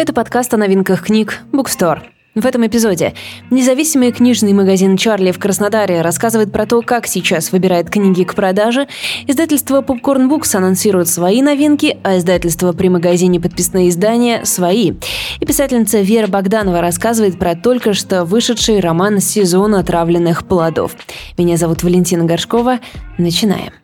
Это подкаст о новинках книг «Букстор». В этом эпизоде независимый книжный магазин «Чарли» в Краснодаре рассказывает про то, как сейчас выбирает книги к продаже, издательство Popcorn Books анонсирует свои новинки, а издательство при магазине «Подписные издания» — свои. И писательница Вера Богданова рассказывает про только что вышедший роман «Сезон отравленных плодов». Меня зовут Валентина Горшкова. Начинаем.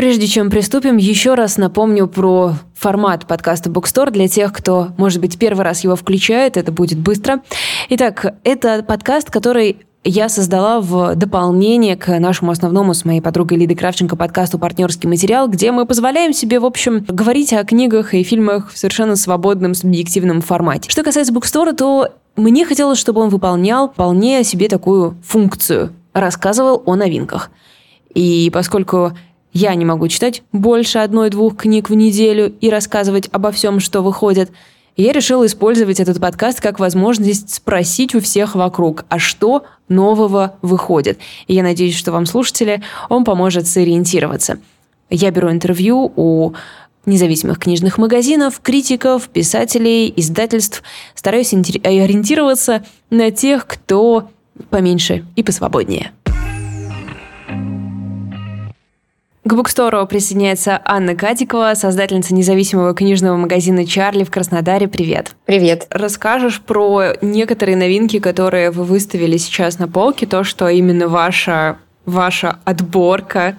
Прежде чем приступим, еще раз напомню про формат подкаста Bookstore для тех, кто, может быть, первый раз его включает. Это будет быстро. Итак, это подкаст, который я создала в дополнение к нашему основному с моей подругой Лидой Кравченко подкасту «Партнерский материал», где мы позволяем себе, в общем, говорить о книгах и фильмах в совершенно свободном, субъективном формате. Что касается Bookstore, то мне хотелось, чтобы он выполнял вполне себе такую функцию. Рассказывал о новинках. И поскольку я не могу читать больше одной-двух книг в неделю и рассказывать обо всем, что выходит. Я решила использовать этот подкаст как возможность спросить у всех вокруг, а что нового выходит. И я надеюсь, что вам, слушатели, он поможет сориентироваться. Я беру интервью у независимых книжных магазинов, критиков, писателей, издательств. Стараюсь ориентироваться на тех, кто поменьше и посвободнее. К букстору присоединяется Анна Катикова, создательница независимого книжного магазина «Чарли» в Краснодаре. Привет. Привет. Расскажешь про некоторые новинки, которые вы выставили сейчас на полке, то, что именно ваша ваша отборка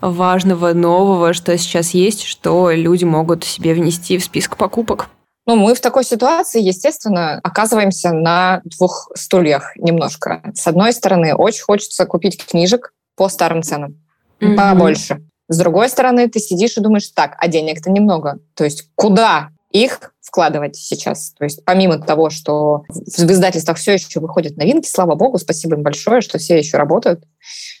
важного нового, что сейчас есть, что люди могут себе внести в список покупок? Ну, мы в такой ситуации, естественно, оказываемся на двух стульях немножко. С одной стороны, очень хочется купить книжек по старым ценам mm-hmm. побольше. С другой стороны, ты сидишь и думаешь, так, а денег-то немного. То есть куда их вкладывать сейчас. То есть помимо того, что в издательствах все еще выходят новинки, слава богу, спасибо им большое, что все еще работают,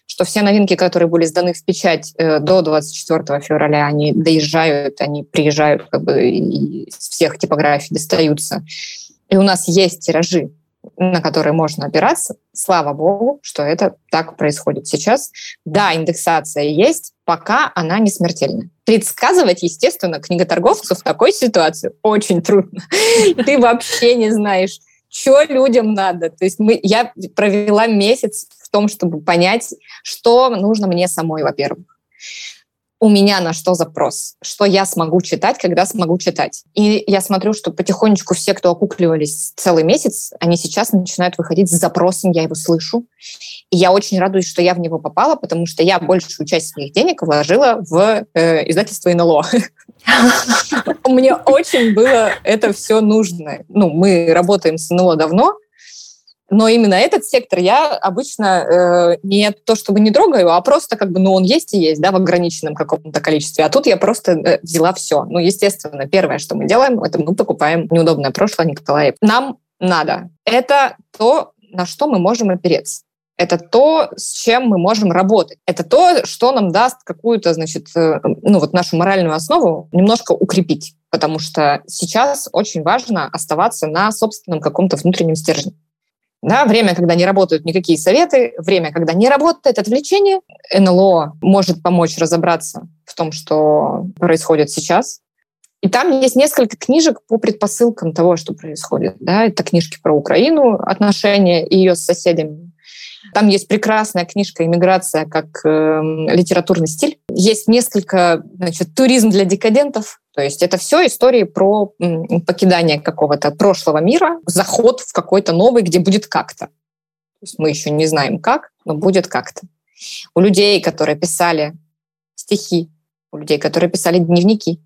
что все новинки, которые были сданы в печать э, до 24 февраля, они доезжают, они приезжают, как бы из всех типографий достаются. И у нас есть тиражи на которые можно опираться. Слава богу, что это так происходит сейчас. Да, индексация есть, пока она не смертельна. Предсказывать, естественно, книготорговцу в такой ситуации очень трудно. Ты вообще не знаешь, что людям надо. То есть мы, я провела месяц в том, чтобы понять, что нужно мне самой, во-первых у меня на что запрос, что я смогу читать, когда смогу читать. И я смотрю, что потихонечку все, кто окукливались целый месяц, они сейчас начинают выходить с запросом, я его слышу. И я очень радуюсь, что я в него попала, потому что я большую часть своих денег вложила в э, издательство НЛО. Мне очень было это все нужно. Ну, мы работаем с НЛО давно, но именно этот сектор я обычно э, не то чтобы не трогаю, а просто как бы, ну, он есть и есть, да, в ограниченном каком-то количестве. А тут я просто э, взяла все. Ну, естественно, первое, что мы делаем, это мы покупаем неудобное прошлое Николая. Нам надо. Это то, на что мы можем опереться. Это то, с чем мы можем работать. Это то, что нам даст какую-то, значит, э, ну вот нашу моральную основу немножко укрепить. Потому что сейчас очень важно оставаться на собственном каком-то внутреннем стержне. Да, время, когда не работают никакие советы, время, когда не работает отвлечение. НЛО может помочь разобраться в том, что происходит сейчас. И там есть несколько книжек по предпосылкам того, что происходит. Да? Это книжки про Украину, отношения ее с соседями. Там есть прекрасная книжка «Иммиграция как э, литературный стиль». Есть несколько, значит, «Туризм для декадентов», то есть это все истории про покидание какого-то прошлого мира, заход в какой-то новый, где будет как-то. То есть мы еще не знаем как, но будет как-то. У людей, которые писали стихи, у людей, которые писали дневники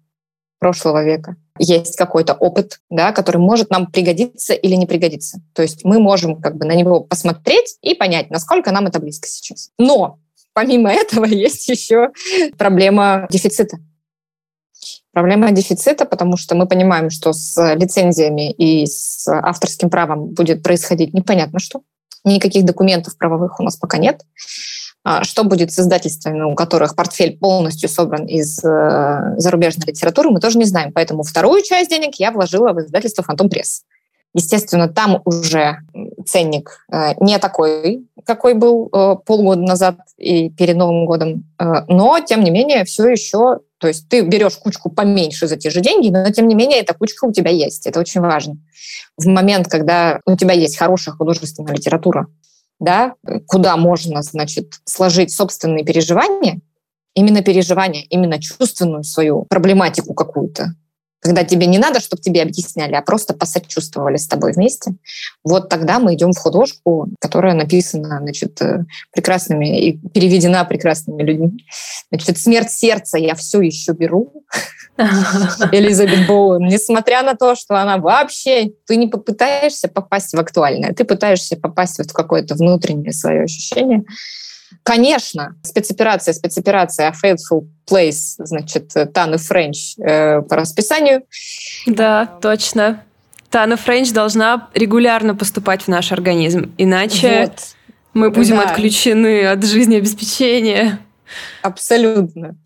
прошлого века, есть какой-то опыт, да, который может нам пригодиться или не пригодиться. То есть мы можем как бы на него посмотреть и понять, насколько нам это близко сейчас. Но помимо этого есть еще проблема дефицита. Проблема дефицита, потому что мы понимаем, что с лицензиями и с авторским правом будет происходить непонятно что. Никаких документов правовых у нас пока нет. А что будет с издательствами, у которых портфель полностью собран из э, зарубежной литературы, мы тоже не знаем. Поэтому вторую часть денег я вложила в издательство «Фантом Пресс». Естественно, там уже ценник э, не такой, какой был э, полгода назад и перед Новым годом, но, тем не менее, все еще, то есть ты берешь кучку поменьше за те же деньги, но, тем не менее, эта кучка у тебя есть. Это очень важно. В момент, когда у тебя есть хорошая художественная литература, да, куда можно, значит, сложить собственные переживания, именно переживания, именно чувственную свою проблематику какую-то, когда тебе не надо, чтобы тебе объясняли, а просто посочувствовали с тобой вместе, вот тогда мы идем в художку, которая написана значит, э, прекрасными и переведена прекрасными людьми. Значит, «Смерть сердца» я все еще беру. Элизабет Боуэн, несмотря на то, что она вообще... Ты не попытаешься попасть в актуальное, ты пытаешься попасть вот в какое-то внутреннее свое ощущение. Конечно, спецоперация, спецоперация, a faithful place, значит, Тана Френч э, по расписанию. Да, точно. Тана Френч должна регулярно поступать в наш организм, иначе вот. мы будем да. отключены от жизнеобеспечения. Абсолютно.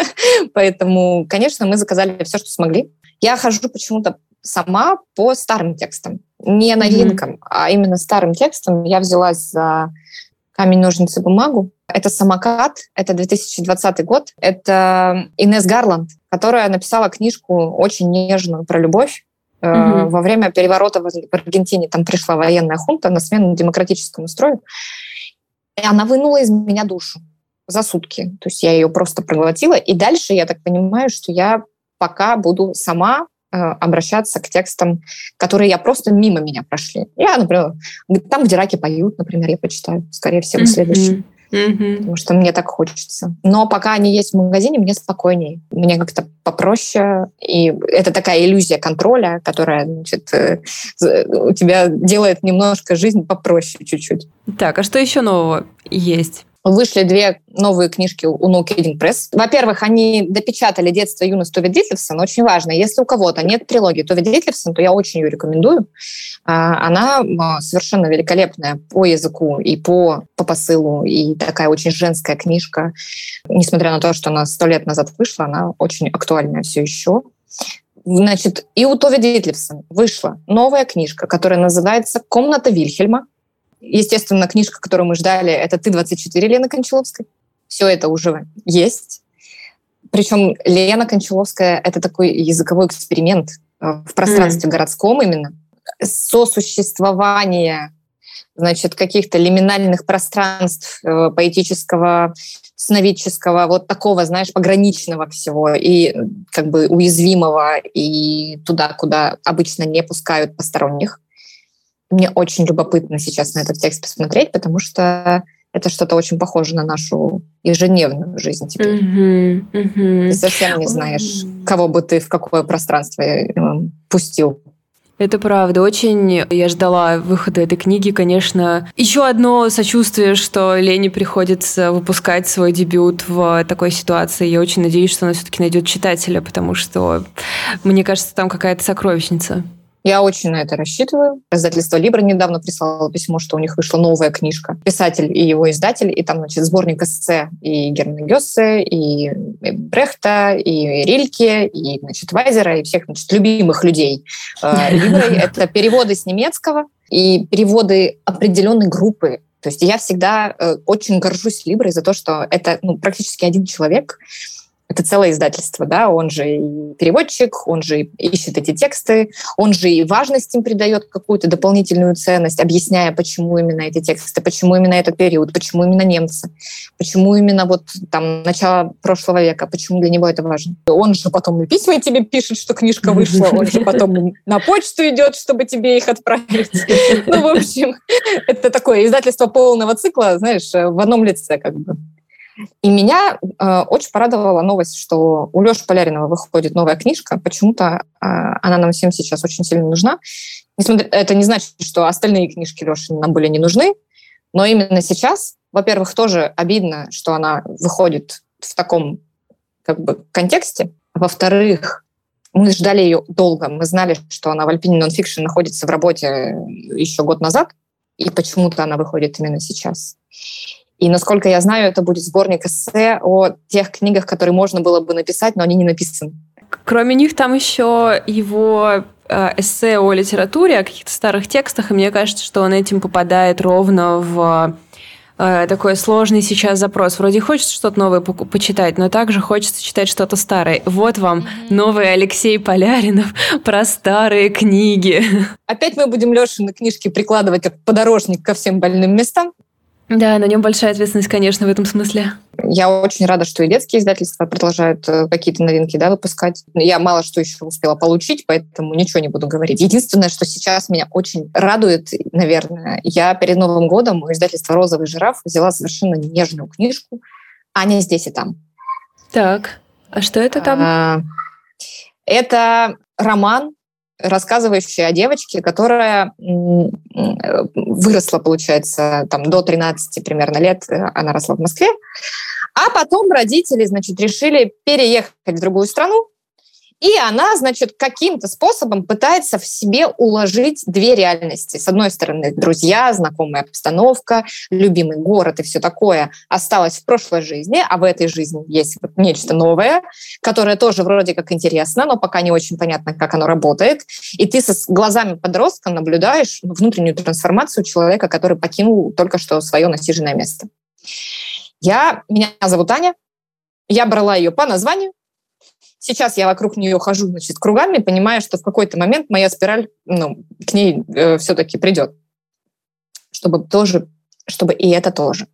Поэтому, конечно, мы заказали все, что смогли. Я хожу почему-то сама по старым текстам, не новинкам, mm-hmm. а именно старым текстам. Я взялась за камень, ножницы, бумагу. Это «Самокат», это 2020 год. Это Инес Гарланд, которая написала книжку очень нежную про любовь. Угу. Во время переворота в Аргентине там пришла военная хунта на смену демократическому строю. И она вынула из меня душу за сутки. То есть я ее просто проглотила. И дальше я так понимаю, что я пока буду сама обращаться к текстам, которые я просто мимо меня прошли. Я, например, там, где раки поют, например, я почитаю, скорее всего, следующий. Mm-hmm. Потому что мне так хочется. Но пока они есть в магазине, мне спокойнее. Мне как-то попроще. И это такая иллюзия контроля, которая значит, э, у тебя делает немножко жизнь попроще чуть-чуть. Так, а что еще нового есть? Вышли две новые книжки у No Kidding Press. Во-первых, они допечатали «Детство и юность Тови Дитлевсон». Очень важно. Если у кого-то нет трилогии Тови Дитлевсон, то я очень ее рекомендую. А, она а, совершенно великолепная по языку и по, по посылу, и такая очень женская книжка. Несмотря на то, что она сто лет назад вышла, она очень актуальная все еще. Значит, и у Тови Дитлевсон вышла новая книжка, которая называется «Комната Вильхельма». Естественно, книжка, которую мы ждали, это «Ты-24» Лены Кончаловской. Все это уже есть. Причем Лена Кончаловская — это такой языковой эксперимент э, в пространстве mm. городском именно. Сосуществование значит, каких-то лиминальных пространств э, поэтического, сновидческого, вот такого, знаешь, пограничного всего и как бы уязвимого и туда, куда обычно не пускают посторонних. Мне очень любопытно сейчас на этот текст посмотреть, потому что это что-то очень похоже на нашу ежедневную жизнь теперь. Mm-hmm, mm-hmm. Ты совсем не знаешь, кого бы ты в какое пространство э, пустил. Это правда. Очень я ждала выхода этой книги, конечно. Еще одно сочувствие, что Лене приходится выпускать свой дебют в такой ситуации. Я очень надеюсь, что она все-таки найдет читателя, потому что, мне кажется, там какая-то сокровищница. Я очень на это рассчитываю. Издательство «Либра» недавно прислало письмо, что у них вышла новая книжка. Писатель и его издатель, и там, значит, сборник эссе и Германа Гессе, и Брехта, и Рильке, и, значит, Вайзера, и всех, значит, любимых людей э, Либрой. Это переводы с немецкого и переводы определенной группы то есть я всегда э, очень горжусь Либрой за то, что это ну, практически один человек, это целое издательство, да, он же и переводчик, он же ищет эти тексты, он же и важность им придает какую-то дополнительную ценность, объясняя, почему именно эти тексты, почему именно этот период, почему именно немцы, почему именно вот там начало прошлого века, почему для него это важно. Он же потом и письма тебе пишет, что книжка вышла, он же потом на почту идет, чтобы тебе их отправить. Ну, в общем, это такое издательство полного цикла, знаешь, в одном лице как бы. И меня э, очень порадовала новость, что у Леши Поляринова выходит новая книжка. Почему-то э, она нам всем сейчас очень сильно нужна. Несмотря, это не значит, что остальные книжки Леши нам были не нужны, но именно сейчас, во-первых, тоже обидно, что она выходит в таком как бы контексте. Во-вторых, мы ждали ее долго. Мы знали, что она в Alpine Nonfiction находится в работе еще год назад, и почему-то она выходит именно сейчас. И, насколько я знаю, это будет сборник эссе о тех книгах, которые можно было бы написать, но они не написаны. Кроме них там еще его э, эссе о литературе, о каких-то старых текстах, и мне кажется, что он этим попадает ровно в э, такой сложный сейчас запрос. Вроде хочется что-то новое по почитать, но также хочется читать что-то старое. Вот вам mm-hmm. новый Алексей Поляринов про старые книги. Опять мы будем Лешины книжки прикладывать как подорожник ко всем больным местам. Да, на нем большая ответственность, конечно, в этом смысле. Я очень рада, что и детские издательства продолжают э, какие-то новинки да, выпускать. Я мало что еще успела получить, поэтому ничего не буду говорить. Единственное, что сейчас меня очень радует, наверное, я перед Новым годом у издательства «Розовый жираф» взяла совершенно нежную книжку «Аня здесь и там». Так, а что это там? А, это роман рассказывающая о девочке, которая выросла, получается, там до 13 примерно лет, э, она росла в Москве, а потом родители, значит, решили переехать в другую страну, и она, значит, каким-то способом пытается в себе уложить две реальности. С одной стороны, друзья, знакомая обстановка, любимый город и все такое осталось в прошлой жизни, а в этой жизни есть вот нечто новое, которое тоже вроде как интересно, но пока не очень понятно, как оно работает. И ты со глазами подростка наблюдаешь внутреннюю трансформацию человека, который покинул только что свое насиженное место. Я, меня зовут Аня, я брала ее по названию, Сейчас я вокруг нее хожу, значит, кругами, понимая, что в какой-то момент моя спираль, ну, к ней э, все-таки придет. Чтобы тоже, чтобы и это тоже.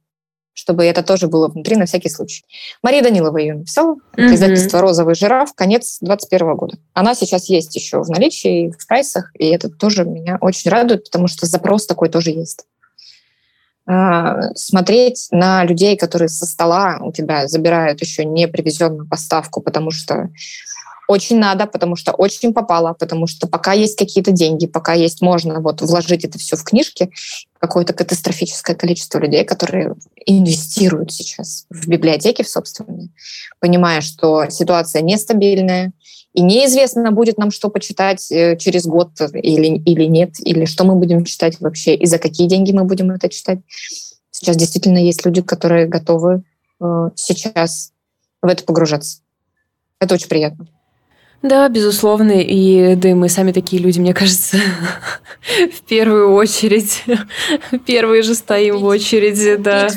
Чтобы это тоже было внутри на всякий случай. Мария Данилова ее написала. Mm-hmm. Издательство «Розовый жираф», конец 21 года. Она сейчас есть еще в наличии, в прайсах, и это тоже меня очень радует, потому что запрос такой тоже есть. А, смотреть на людей, которые со стола у тебя забирают еще не привезенную поставку, потому что очень надо, потому что очень попало, потому что пока есть какие-то деньги, пока есть можно вот вложить это все в книжки, какое-то катастрофическое количество людей, которые инвестируют сейчас в библиотеки в собственные, понимая, что ситуация нестабильная, и неизвестно, будет нам что почитать э, через год или, или нет, или что мы будем читать вообще, и за какие деньги мы будем это читать. Сейчас действительно есть люди, которые готовы э, сейчас в это погружаться. Это очень приятно. Да, безусловно, и да и мы сами такие люди, мне кажется, в первую очередь. Первые же стоим в очереди, да.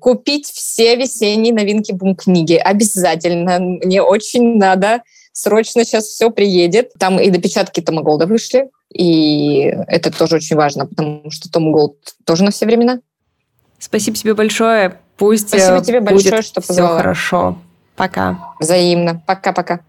Купить все весенние новинки бум-книги обязательно. Мне очень надо срочно сейчас все приедет. Там и допечатки Тома Голда вышли, и это тоже очень важно, потому что Том Голд тоже на все времена. Спасибо тебе большое. Пусть Спасибо тебе большое, что позвала. Все хорошо. Пока. Взаимно. Пока-пока.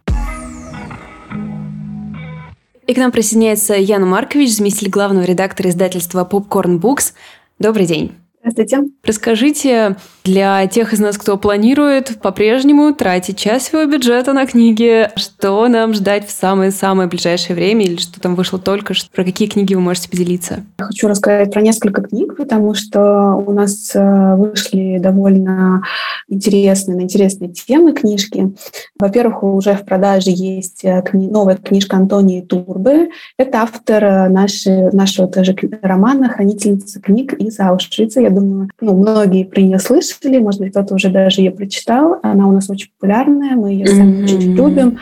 И к нам присоединяется Яна Маркович, заместитель главного редактора издательства Popcorn Books. Добрый день. Здравствуйте. Расскажите для тех из нас, кто планирует по-прежнему тратить часть своего бюджета на книги, что нам ждать в самое-самое ближайшее время или что там вышло только что, про какие книги вы можете поделиться? Я хочу рассказать про несколько книг, потому что у нас э, вышли довольно интересные, на интересные темы книжки. Во-первых, уже в продаже есть э, кни- новая книжка Антонии Турбы. Это автор э, нашей, нашего тоже романа «Хранительница книг из Аушвица». Я думаю, ну, многие про нее слышали, может быть, кто-то уже даже ее прочитал. Она у нас очень популярная, мы ее сами mm-hmm. очень любим.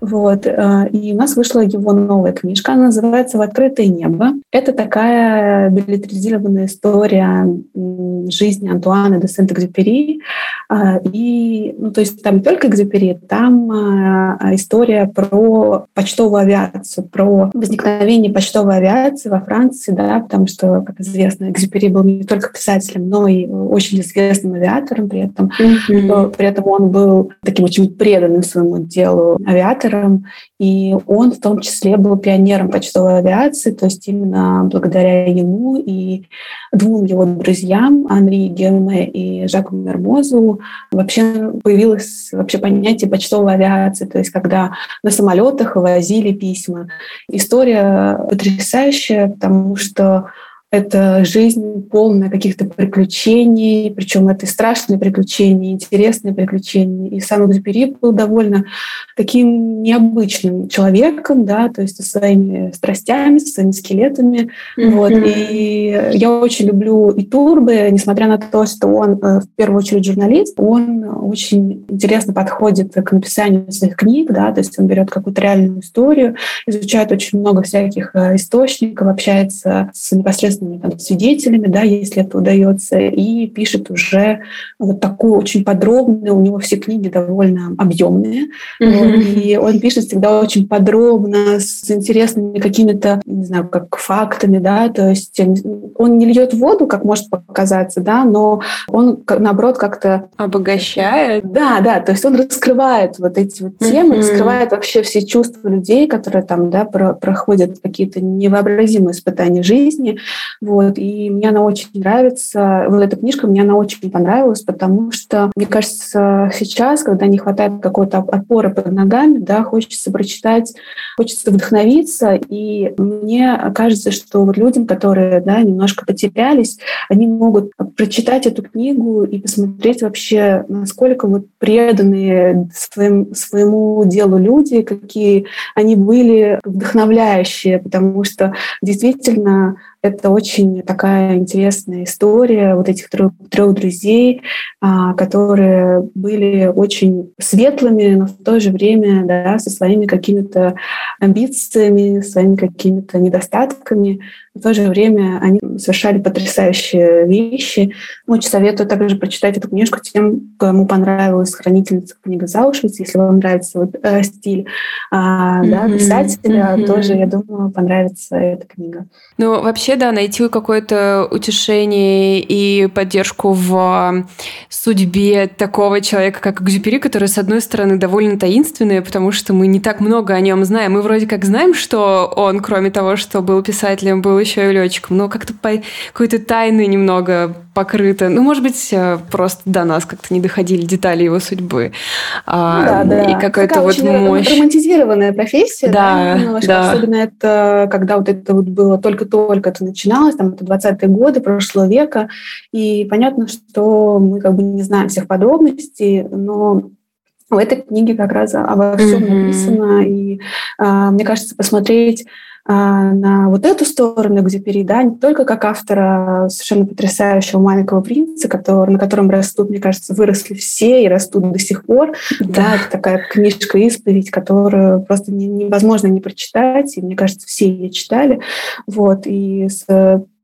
Вот. Э, и у нас вышла его новая книжка, она называется «В открытое небо». Это такая билетризированная история жизни Антуана де Сент-Экзюпери. Э, и, ну, то есть там не только Экзюпери, там э, история про почтовую авиацию, про возникновение почтовой авиации во Франции, да, потому что, как известно, Экзюпери был не только писатель, писателем, но и очень известным авиатором при этом. Mm-hmm. При этом он был таким очень преданным своему делу авиатором, и он в том числе был пионером почтовой авиации, то есть именно благодаря ему и двум его друзьям, Анри Герме и Жаку Мермозу, вообще появилось вообще понятие почтовой авиации, то есть когда на самолетах возили письма. История потрясающая, потому что это жизнь полная каких-то приключений, причем это и страшные приключения, и интересные приключения. И сам Экзюпери был довольно таким необычным человеком, да, то есть со своими страстями, со своими скелетами. Mm-hmm. Вот. И я очень люблю и Турбы, несмотря на то, что он э, в первую очередь журналист, он очень интересно подходит к написанию своих книг, да, то есть он берет какую-то реальную историю, изучает очень много всяких э, источников, общается с непосредственно непосредственными там, свидетелями, да, если это удается, и пишет уже вот такую очень подробную, у него все книги довольно объемные, mm-hmm. и он пишет всегда очень подробно, с интересными какими-то, не знаю, как фактами, да, то есть он не льет воду, как может показаться, да, но он, наоборот, как-то... Обогащает. Да, да, то есть он раскрывает вот эти вот темы, mm-hmm. раскрывает вообще все чувства людей, которые там, да, про проходят какие-то невообразимые испытания жизни, вот, и мне она очень нравится. Вот эта книжка мне она очень понравилась, потому что, мне кажется, сейчас, когда не хватает какой-то опоры под ногами, да, хочется прочитать, хочется вдохновиться, и мне кажется, что вот людям, которые, да, немножко потерялись, они могут прочитать эту книгу и посмотреть вообще, насколько вот преданные своим, своему делу люди, какие они были вдохновляющие, потому что действительно это очень такая интересная история вот этих трех, трех друзей, а, которые были очень светлыми, но в то же время да, со своими какими-то амбициями, своими какими-то недостатками. В то же время они совершали потрясающие вещи. Очень советую также прочитать эту книжку тем, кому понравилась «Хранительница книга Заушвиц». Если вам нравится вот, э, стиль а, mm-hmm. да, писателя, mm-hmm. тоже, я думаю, понравится эта книга. Ну, вообще, да, найти какое-то утешение и поддержку в судьбе такого человека, как Экзюпери, который, с одной стороны, довольно таинственный, потому что мы не так много о нем знаем. Мы вроде как знаем, что он, кроме того, что был писателем, был еще и летчиком, но как-то по какой-то тайны немного покрыто. Ну, может быть, э, просто до нас как-то не доходили детали его судьбы. А, да, да. И какая-то вот мощь. романтизированная профессия, да, да, немножко. Да. Особенно это, когда вот это вот было только-только это начиналось, там, это 20-е годы прошлого века, и понятно, что мы как бы не знаем всех подробностей, но в этой книге как раз обо всем mm-hmm. написано, и а, мне кажется, посмотреть на вот эту сторону Экзюпери, да, не только как автора совершенно потрясающего «Маленького принца», который, на котором растут, мне кажется, выросли все и растут до сих пор. Да, да это такая книжка-исповедь, которую просто невозможно не прочитать, и мне кажется, все ее читали. Вот, и с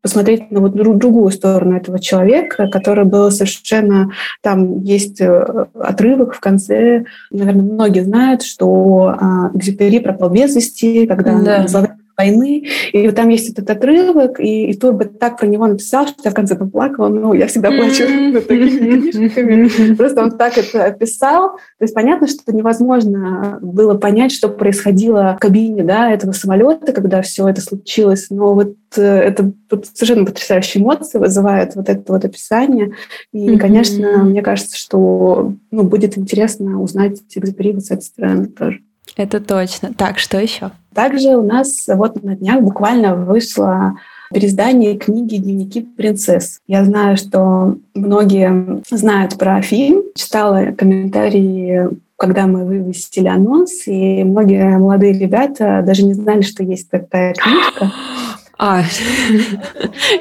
посмотреть на вот другую сторону этого человека, который был совершенно... Там есть э, отрывок в конце, наверное, многие знают, что а, Экзюпери пропал без вести, когда да. он войны. И вот там есть этот отрывок, и, и Турбо так про него написал, что я в конце поплакала. Ну, я всегда плачу над такими книжками. Просто он так это описал. То есть понятно, что невозможно было понять, что происходило в кабине да, этого самолета, когда все это случилось. Но вот э, это совершенно потрясающие эмоции вызывает вот это вот описание. И, конечно, мне кажется, что ну, будет интересно узнать Экзюпери вот с этой стороны тоже. Это точно. Так, что еще? Также у нас вот на днях буквально вышло переиздание книги «Дневники принцесс». Я знаю, что многие знают про фильм, читала комментарии когда мы вывесили анонс, и многие молодые ребята даже не знали, что есть такая книжка. А,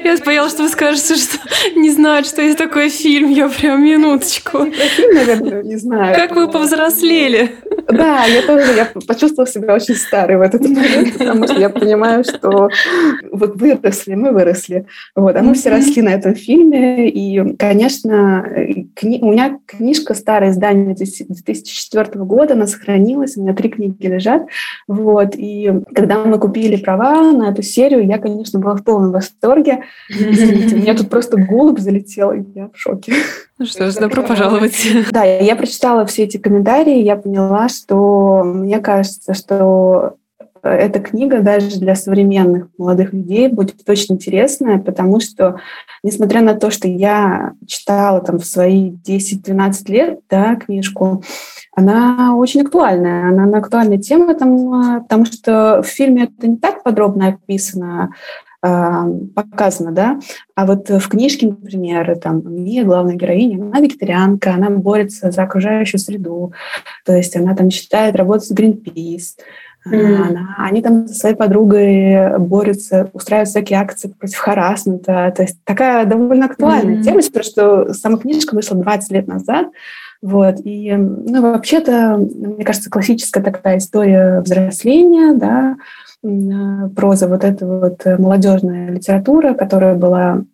я боялась, что вы скажете, что не знают, что есть такой фильм. Я прям минуточку. Фильм, наверное, не знаю. Как вы повзрослели. Да, я тоже я почувствовала себя очень старой в этот момент, потому что я понимаю, что вот выросли, мы выросли. Вот, а мы все росли на этом фильме. И, конечно, кни... у меня книжка старое издание 2004 года, она сохранилась, у меня три книги лежат. Вот, и когда мы купили права на эту серию, я, конечно, была в полном восторге. Извините, у меня тут просто голубь залетел, и я в шоке. Ну что ж, добро пожаловать. Да, я прочитала все эти комментарии, я поняла, что мне кажется, что эта книга даже для современных молодых людей будет очень интересная, потому что, несмотря на то, что я читала там в свои 10-12 лет да, книжку, она очень актуальная. Она на актуальная тема, там, потому что в фильме это не так подробно описано, показано, да. А вот в книжке, например, там Мия, главная героиня, она вегетарианка, она борется за окружающую среду, то есть она там считает работать с Greenpeace, Mm. Она, они там со своей подругой борются, устраивают всякие акции против харасмента. То есть такая довольно актуальная mm. тема, потому что сама книжка вышла 20 лет назад. Вот. И, ну, вообще-то, мне кажется, классическая такая история взросления, да, проза, вот эта вот молодежная литература, которая была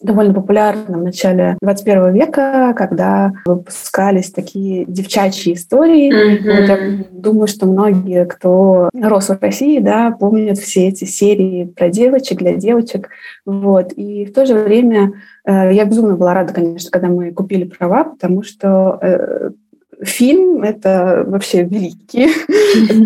довольно популярна в начале 21 века, когда выпускались такие девчачьи истории. Mm-hmm. Вот я думаю, что многие, кто рос в России, да, помнят все эти серии про девочек, для девочек. Вот. И в то же время э, я безумно была рада, конечно, когда мы купили права, потому что э, фильм — это вообще великий.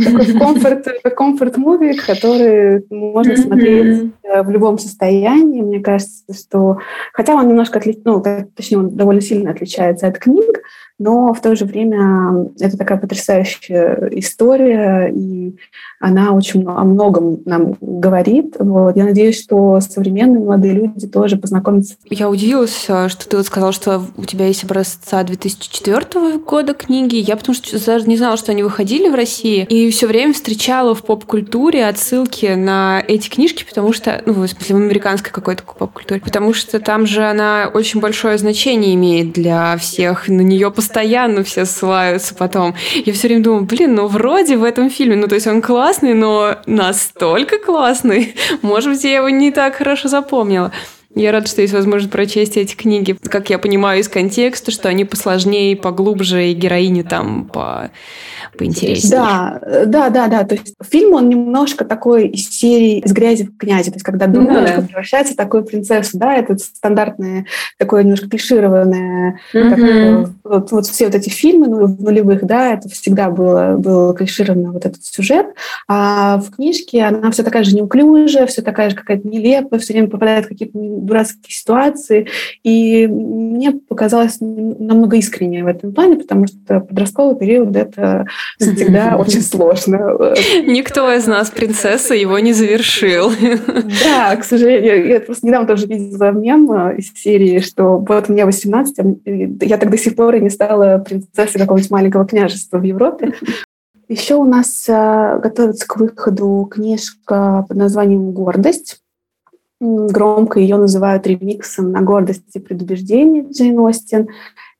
такой комфорт, комфорт-муви, который можно смотреть э, в любом состоянии. Мне кажется, что... Хотя он немножко отличается, ну, точнее, он довольно сильно отличается от книг, но в то же время это такая потрясающая история, и она очень о многом нам говорит. Вот. Я надеюсь, что современные молодые люди тоже познакомятся. Я удивилась, э, что ты вот сказал, что у тебя есть образца 2004 года книги. Я потому что даже не знала, что они выходили в России, и все время встречала в поп-культуре отсылки на эти книжки, потому что, ну, в смысле, в американской какой-то поп-культуре, потому что там же она очень большое значение имеет для всех, на нее постоянно все ссылаются потом. Я все время думаю, блин, ну вроде в этом фильме, ну то есть он классный, но настолько классный. Может быть, я его не так хорошо запомнила. Я рада, что есть возможность прочесть эти книги. Как я понимаю из контекста, что они посложнее, поглубже, и героини там по поинтереснее. Да, да, да, да. То есть фильм, он немножко такой из серии «Из грязи в князи», то есть когда дурнушка да. превращается в такую принцессу, да, это стандартное, такое немножко клишированное, mm-hmm. как, вот, вот все вот эти фильмы ну, нулевых, да, это всегда было, было клишировано вот этот сюжет, а в книжке она все такая же неуклюжая, все такая же какая-то нелепая, все время попадает в какие-то дурацкие ситуации, и мне показалось намного искреннее в этом плане, потому что подростковый период — это всегда очень сложно. Никто из нас, принцесса, его не завершил. Да, к сожалению. Я просто недавно тоже видела мем э, из серии, что вот мне 18, а я так до сих пор и не стала принцессой какого-нибудь маленького княжества в Европе. Еще у нас э, готовится к выходу книжка под названием «Гордость». Громко ее называют ремиксом на «Гордость и предубеждение» Джейн Остин.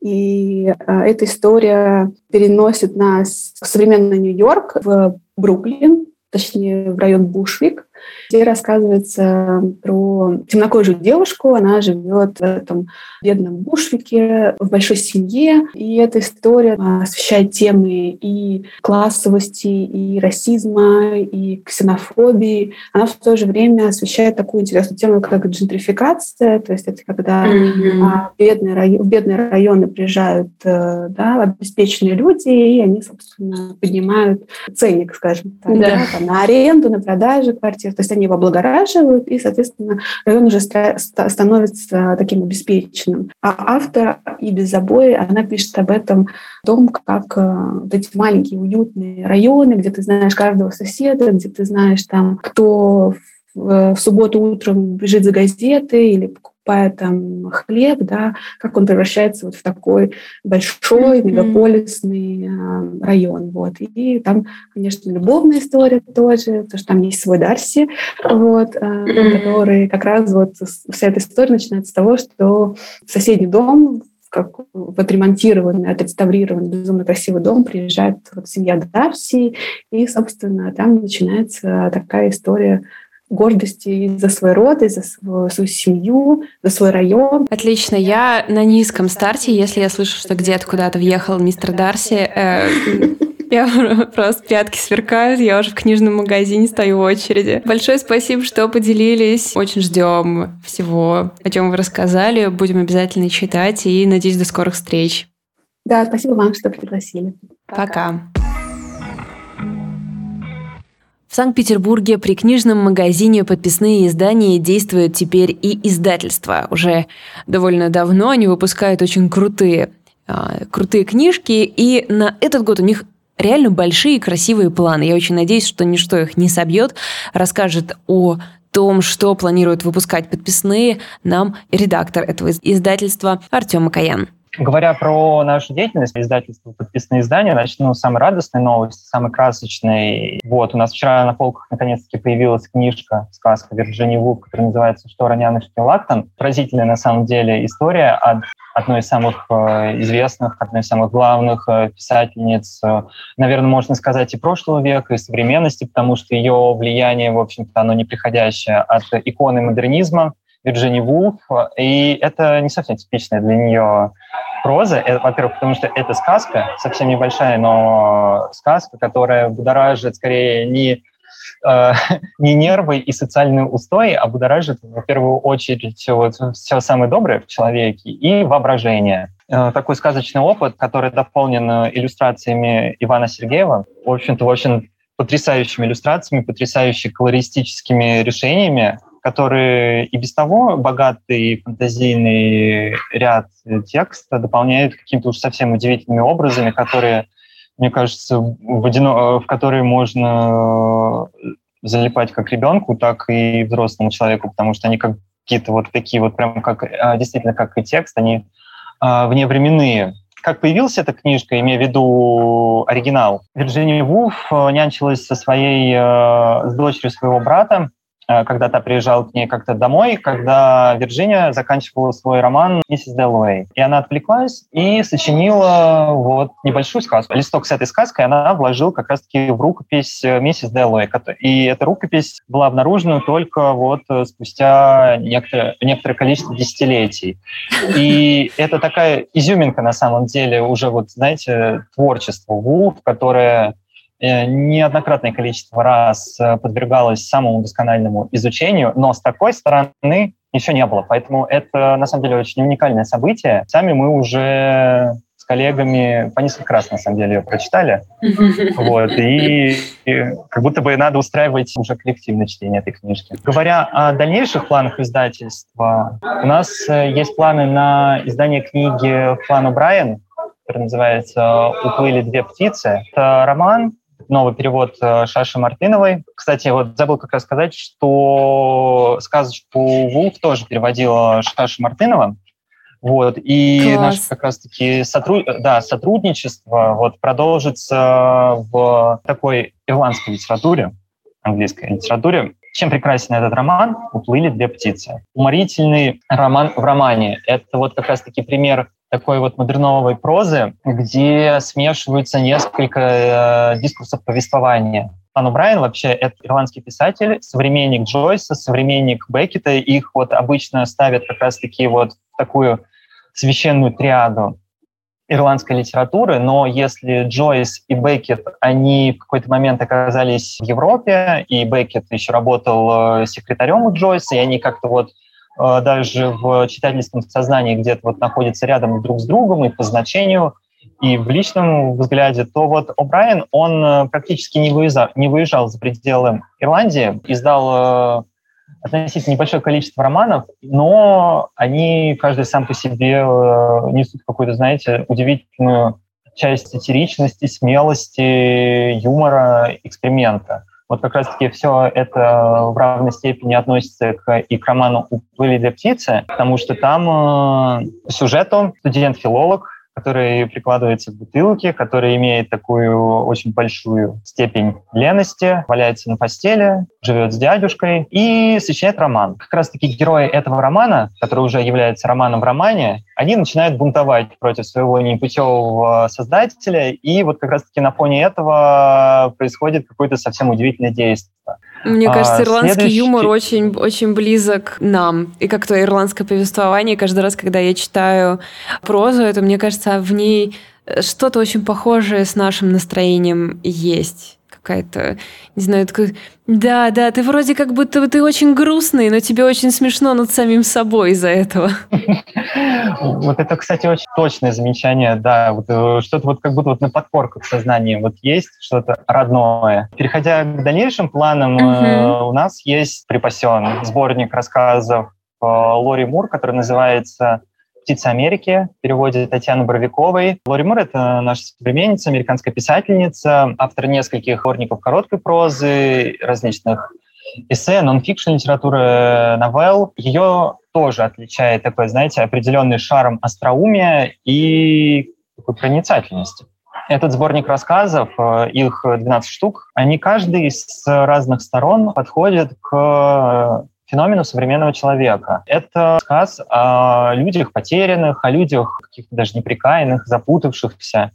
И э, эта история переносит нас в современный Нью-Йорк, в Бруклин, точнее в район Бушвик, где рассказывается про темнокожую девушку. Она живет в этом бедном Бушвике, в большой семье. И эта история освещает темы и классовости, и расизма, и ксенофобии. Она в то же время освещает такую интересную тему, как джентрификация. То есть это когда mm-hmm. бедные, районы, бедные районы приезжают да, обеспеченные люди, и они, собственно, поднимают ценник, скажем так, да. Да, там, на аренду, на продажу квартир то есть они его облагораживают, и, соответственно, район уже становится таким обеспеченным. А автор и без забоя, она пишет об этом, о том, как э, вот эти маленькие уютные районы, где ты знаешь каждого соседа, где ты знаешь там, кто в субботу утром бежит за газетой или там хлеб, да, как он превращается вот в такой большой mm-hmm. мегаполисный э, район, вот. И там, конечно, любовная история тоже, потому что там есть свой Дарси, вот, э, mm-hmm. который как раз вот вся эта история начинается с того, что соседний дом как отремонтированный, отреставрированный, безумно красивый дом приезжает вот семья Дарси, и, собственно, там начинается такая история гордости за свой род, и за свою, свою семью, за свой район. Отлично. Я на низком старте, если я слышу, что где-то куда-то въехал мистер Дарси, э, я просто пятки сверкают, я уже в книжном магазине стою в очереди. Большое спасибо, что поделились. Очень ждем всего, о чем вы рассказали. Будем обязательно читать и надеюсь, до скорых встреч. Да, спасибо вам, что пригласили. Пока. Пока. В Санкт-Петербурге при книжном магазине подписные издания действуют теперь и издательства. Уже довольно давно они выпускают очень крутые, э, крутые книжки, и на этот год у них реально большие красивые планы. Я очень надеюсь, что ничто их не собьет, расскажет о том, что планируют выпускать подписные, нам редактор этого издательства Артем Макаян. Говоря про нашу деятельность, издательство «Подписные издания», начну с самой радостной новости, самой красочной. Вот, у нас вчера на полках наконец-таки появилась книжка, сказка Вирджинии Вулф, которая называется «Что Ронянышки Лактон». Поразительная, на самом деле, история от одной из самых э, известных, одной из самых главных э, писательниц, э, наверное, можно сказать, и прошлого века, и современности, потому что ее влияние, в общем-то, оно неприходящее от иконы модернизма, Вирджини Вулф, и это не совсем типичная для нее проза. Это, во-первых, потому что это сказка, совсем небольшая, но сказка, которая будоражит скорее не э, не нервы и социальные устои, а будоражит в первую очередь вот, все самое доброе в человеке и воображение. Э, такой сказочный опыт, который дополнен иллюстрациями Ивана Сергеева, в общем-то, очень потрясающими иллюстрациями, потрясающими колористическими решениями, которые и без того богатый фантазийный ряд текста дополняют какими-то уж совсем удивительными образами, которые, мне кажется, в, одино... в которые можно залипать как ребенку, так и взрослому человеку, потому что они как какие-то вот такие вот прям как а, действительно как и текст, они а, вневременные. Как появилась эта книжка, имея в виду оригинал? Вирджиния Вулф нянчилась со своей, э, с дочерью своего брата, Э, когда та приезжал к ней как-то домой, когда Вирджиния заканчивала свой роман «Миссис Дэллоуэй». И она отвлеклась и сочинила вот небольшую сказку. Листок с этой сказкой она вложила как раз-таки в рукопись э, «Миссис Дэллоуэй». И эта рукопись была обнаружена только вот э, спустя некоторое, некоторое количество десятилетий. И это такая изюминка на самом деле уже вот, знаете, творчество Вулф, которое Э, неоднократное количество раз э, подвергалась самому доскональному изучению, но с такой стороны еще не было. Поэтому это, на самом деле, очень уникальное событие. Сами мы уже с коллегами по несколько раз, на самом деле, ее прочитали. Вот, и, и как будто бы надо устраивать уже коллективное чтение этой книжки. Говоря о дальнейших планах издательства, у нас э, есть планы на издание книги Флана Брайан, который называется «Уплыли две птицы». Это роман, новый перевод э, Шаши Мартыновой. Кстати, вот забыл как раз сказать, что сказочку «Вулф» тоже переводила Шаша Мартынова. Вот, и Класс. наше как раз-таки сотруд... да, сотрудничество вот, продолжится в такой ирландской литературе, английской литературе. Чем прекрасен этот роман? «Уплыли две птицы». Уморительный роман в романе. Это вот как раз-таки пример такой вот модерновой прозы, где смешиваются несколько э, дискурсов повествования. Ан Брайан вообще это ирландский писатель, современник Джойса, современник Беккета. Их вот обычно ставят как раз-таки вот такую священную триаду ирландской литературы, но если Джойс и Беккет, они в какой-то момент оказались в Европе, и Беккет еще работал э, секретарем у Джойса, и они как-то вот даже в читательском сознании где-то вот находятся рядом друг с другом и по значению, и в личном взгляде, то вот О'Брайен, он э, практически не выезжал, не выезжал за пределы Ирландии, издал э, относительно небольшое количество романов, но они каждый сам по себе несут какую-то, знаете, удивительную часть сатиричности, смелости, юмора, эксперимента. Вот как раз-таки все это в равной степени относится к, и к роману «Уплыли для птицы», потому что там э, сюжету студент-филолог который прикладывается к бутылке, который имеет такую очень большую степень лености, валяется на постели, живет с дядюшкой и сочиняет роман. Как раз-таки герои этого романа, который уже является романом в романе, они начинают бунтовать против своего непутевого создателя, и вот как раз-таки на фоне этого происходит какое-то совсем удивительное действие. Мне а, кажется, ирландский следующий... юмор очень, очень близок нам. И как то ирландское повествование, каждый раз, когда я читаю прозу, это, мне кажется, в ней что-то очень похожее с нашим настроением есть какая-то, не знаю, такой, да, да, ты вроде как будто ты очень грустный, но тебе очень смешно над самим собой из-за этого. Вот это, кстати, очень точное замечание, да, вот э, что-то вот как будто вот на подкорку в сознании вот есть что-то родное. Переходя к дальнейшим планам, uh у нас есть припасен сборник рассказов э, Лори Мур, который называется «Птица Америки» в переводе Татьяны Боровиковой. Лори Мур — это наша современница, американская писательница, автор нескольких сборников короткой прозы, различных эссе, нон-фикшн литературы, новелл. Ее тоже отличает такой, знаете, определенный шарм остроумия и такой проницательности. Этот сборник рассказов, э, их 12 штук, они каждый с разных сторон подходят к феномену современного человека. Это рассказ о людях потерянных, о людях каких-то даже неприкаянных, запутавшихся.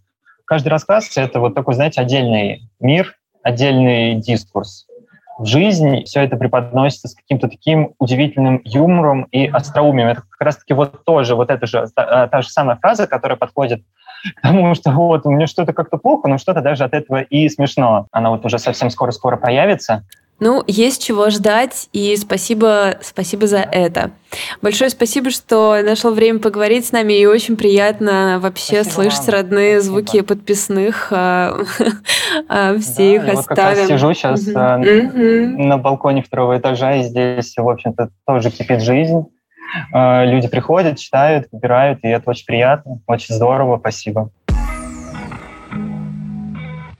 Каждый рассказ — это вот такой, знаете, отдельный мир, отдельный дискурс. В жизни все это преподносится с каким-то таким удивительным юмором и остроумием. Это как раз-таки вот тоже, вот эта же, та, та же самая фраза, которая подходит к тому, что вот у меня что-то как-то плохо, но что-то даже от этого и смешно. Она вот уже совсем скоро-скоро появится. Ну, есть чего ждать, и спасибо, спасибо за это. Большое спасибо, что нашел время поговорить с нами, и очень приятно вообще спасибо слышать вам. родные спасибо. звуки подписных. А, а, все их оставим. Вот как раз сижу сейчас на балконе второго этажа, и здесь, в общем-то, тоже кипит жизнь. А, люди приходят, читают, выбирают, и это очень приятно, очень здорово, спасибо.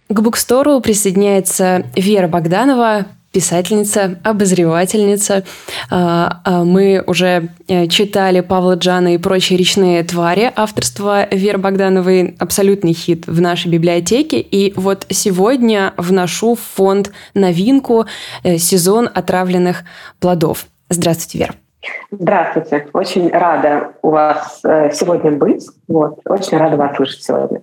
К букстору присоединяется Вера Богданова, писательница, обозревательница. А, а, мы уже э, читали Павла Джана и прочие речные твари авторства Веры Богдановой. Абсолютный хит в нашей библиотеке. И вот сегодня вношу в фонд новинку э, «Сезон отравленных плодов». Здравствуйте, Вера. Здравствуйте. Очень рада у вас э, сегодня быть. Вот. Очень рада вас слышать сегодня.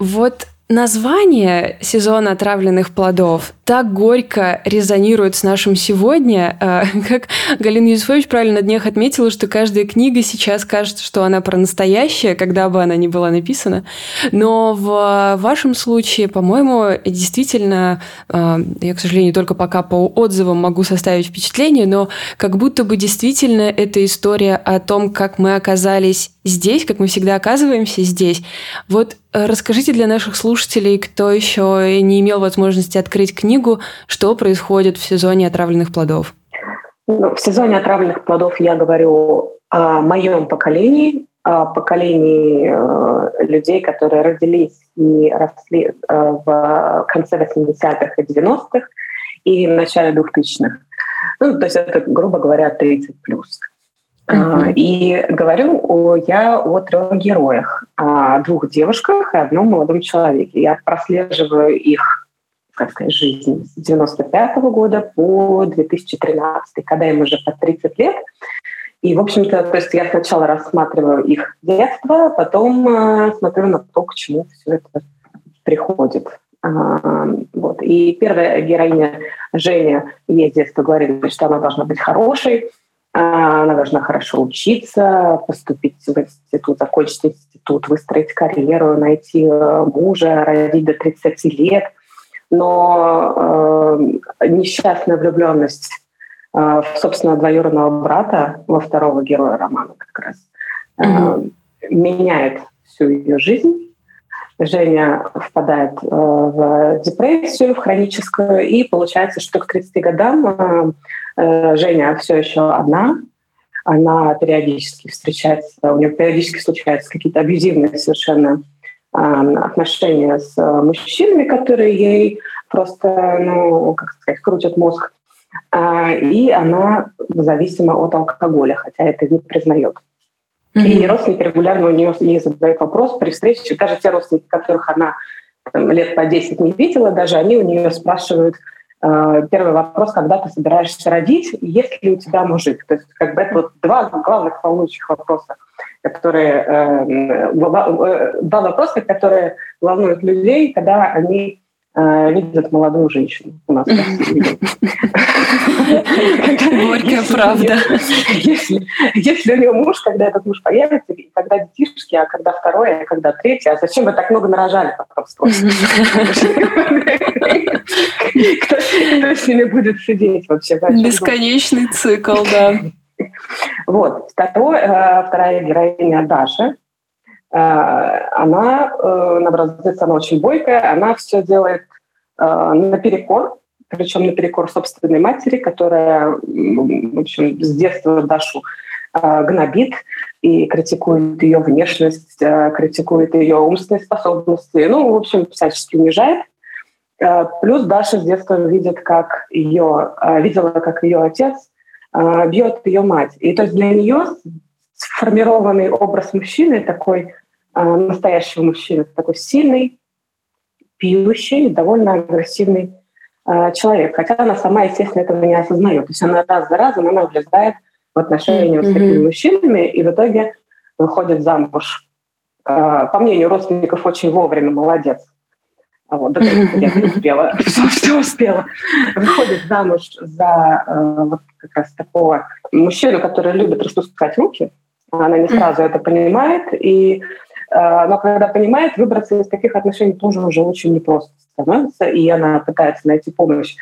Вот Название сезона отравленных плодов так горько резонирует с нашим сегодня, э, как Галина Юсуфович правильно на днях отметила, что каждая книга сейчас кажется, что она про настоящее, когда бы она ни была написана. Но в вашем случае, по-моему, действительно, э, я, к сожалению, только пока по отзывам могу составить впечатление, но как будто бы действительно это история о том, как мы оказались здесь, как мы всегда оказываемся здесь. Вот э, расскажите для наших слушателей, кто еще не имел возможности открыть книгу, что происходит в сезоне отравленных плодов. Ну, в сезоне отравленных плодов я говорю о моем поколении, о поколении э, людей, которые родились и росли э, в конце 80-х и 90-х и в начале 2000-х. Ну, то есть это, грубо говоря, 30 плюс. Mm-hmm. И говорю я о трех героях, о двух девушках и одном молодом человеке. Я прослеживаю их, как сказать, жизнь с 95 -го года по 2013, когда им уже по 30 лет. И, в общем-то, то есть я сначала рассматриваю их детство, потом э, смотрю на то, к чему все это приходит. А, вот. И первая героиня Женя ей с детства говорили, что она должна быть хорошей, а, она должна хорошо учиться, поступить в институт, закончить институт, выстроить карьеру, найти э, мужа, родить до 30 лет. Но э, несчастная влюбленность э, в, собственно, двоюродного брата, во второго героя романа как раз, э, mm-hmm. меняет всю ее жизнь. Женя впадает э, в депрессию, в хроническую, и получается, что к 30 годам э, Э, Женя все еще одна, она периодически встречается, у нее периодически случаются какие-то абьюзивные совершенно отношения с мужчинами, которые ей просто, ну, как сказать, крутят мозг. И она зависима от алкоголя, хотя это не признает. Mm-hmm. И родственники регулярно у нее ей задают вопрос при встрече. Даже те родственники, которых она там, лет по 10 не видела, даже они у нее спрашивают, Э, первый вопрос, когда ты собираешься родить, есть ли у тебя мужик? То есть как бы это вот два главных волнующих вопроса, которые, э, э, два вопроса, которые волнуют людей, когда они видят молодую женщину у нас. Горькая правда. Если, у нее муж, когда этот муж появится, и когда детишки, а когда второе, а когда третье, а зачем вы так много нарожали потом Кто с ними будет сидеть вообще? Бесконечный цикл, да. Вот. Второе, вторая героиня Даша, она, на образец, она очень бойкая, она все делает наперекор, причем наперекор собственной матери, которая, в общем, с детства Дашу э, гнобит и критикует ее внешность, э, критикует ее умственные способности, ну, в общем, всячески унижает. Э, плюс Даша с детства видит, как ее, э, видела, как ее отец э, бьет ее мать. И то есть для нее сформированный образ мужчины, такой настоящего мужчины, такой сильный, пьющий, довольно агрессивный человек. Хотя она сама, естественно, этого не осознает. То есть она раз за разом она влезает в отношения mm-hmm. с такими мужчинами и в итоге выходит замуж. По мнению родственников, очень вовремя молодец. А вот, до я успела, все, все успела. Выходит замуж за э, вот как раз такого мужчину, который любит распускать руки. Она не сразу это понимает, и, но когда понимает, выбраться из таких отношений тоже уже очень непросто становится, и она пытается найти помощь